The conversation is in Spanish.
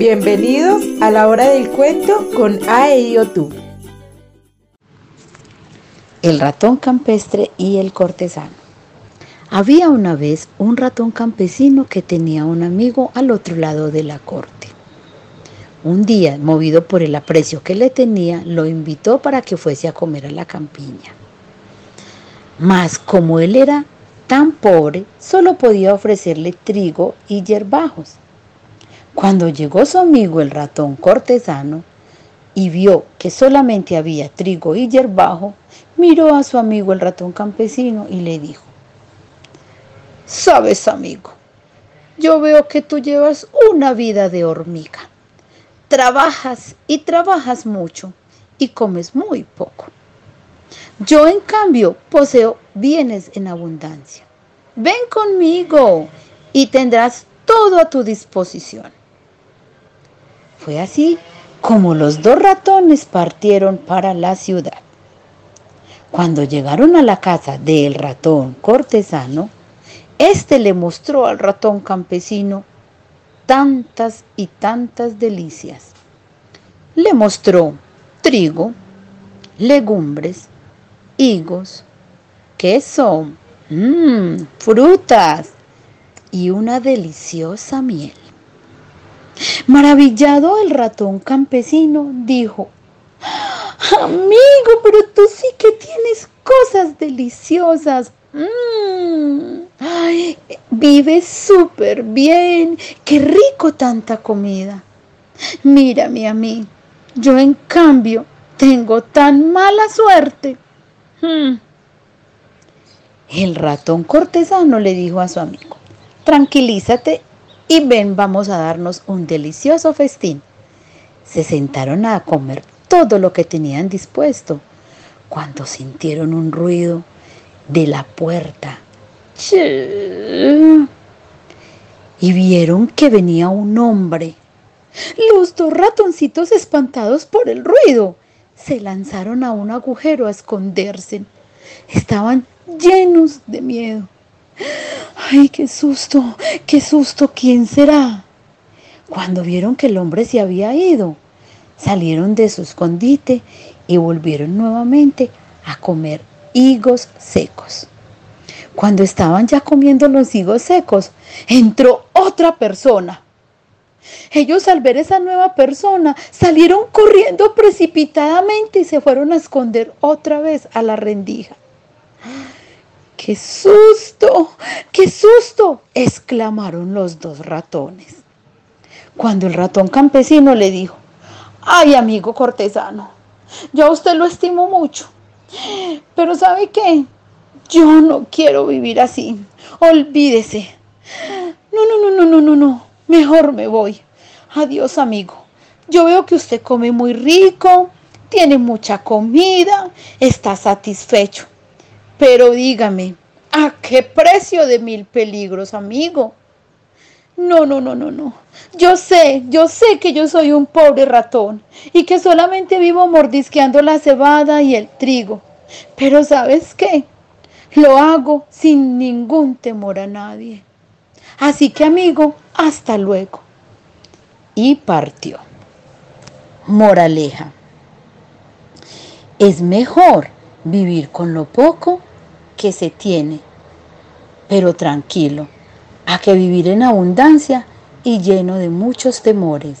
Bienvenidos a la hora del cuento con tú. El ratón campestre y el cortesano. Había una vez un ratón campesino que tenía un amigo al otro lado de la corte. Un día, movido por el aprecio que le tenía, lo invitó para que fuese a comer a la campiña. Mas como él era tan pobre, solo podía ofrecerle trigo y yerbajos. Cuando llegó su amigo el ratón cortesano y vio que solamente había trigo y yerbajo, miró a su amigo el ratón campesino y le dijo, Sabes, amigo, yo veo que tú llevas una vida de hormiga. Trabajas y trabajas mucho y comes muy poco. Yo, en cambio, poseo bienes en abundancia. Ven conmigo y tendrás todo a tu disposición. Fue así como los dos ratones partieron para la ciudad. Cuando llegaron a la casa del ratón cortesano, éste le mostró al ratón campesino tantas y tantas delicias. Le mostró trigo, legumbres, higos, queso, mmm, frutas y una deliciosa miel. Maravillado el ratón campesino dijo, Amigo, pero tú sí que tienes cosas deliciosas. Mm, ay, vives súper bien. Qué rico tanta comida. Mírame a mí. Yo en cambio tengo tan mala suerte. Hmm. El ratón cortesano le dijo a su amigo, tranquilízate y ven, vamos a darnos un delicioso festín. Se sentaron a comer todo lo que tenían dispuesto cuando sintieron un ruido de la puerta. Y vieron que venía un hombre. Los dos ratoncitos espantados por el ruido se lanzaron a un agujero a esconderse. Estaban llenos de miedo. ¡Ay, qué susto! ¡Qué susto! ¿Quién será? Cuando vieron que el hombre se había ido, salieron de su escondite y volvieron nuevamente a comer higos secos. Cuando estaban ya comiendo los higos secos, entró otra persona. Ellos al ver esa nueva persona salieron corriendo precipitadamente y se fueron a esconder otra vez a la rendija. ¡Qué susto! ¡Qué susto! exclamaron los dos ratones. Cuando el ratón campesino le dijo, ay amigo cortesano, yo a usted lo estimo mucho, pero ¿sabe qué? Yo no quiero vivir así, olvídese. No, no, no, no, no, no, no, mejor me voy. Adiós amigo, yo veo que usted come muy rico, tiene mucha comida, está satisfecho. Pero dígame, ¿a qué precio de mil peligros, amigo? No, no, no, no, no. Yo sé, yo sé que yo soy un pobre ratón y que solamente vivo mordisqueando la cebada y el trigo. Pero ¿sabes qué? Lo hago sin ningún temor a nadie. Así que, amigo, hasta luego. Y partió. Moraleja. Es mejor vivir con lo poco que se tiene, pero tranquilo, a que vivir en abundancia y lleno de muchos temores.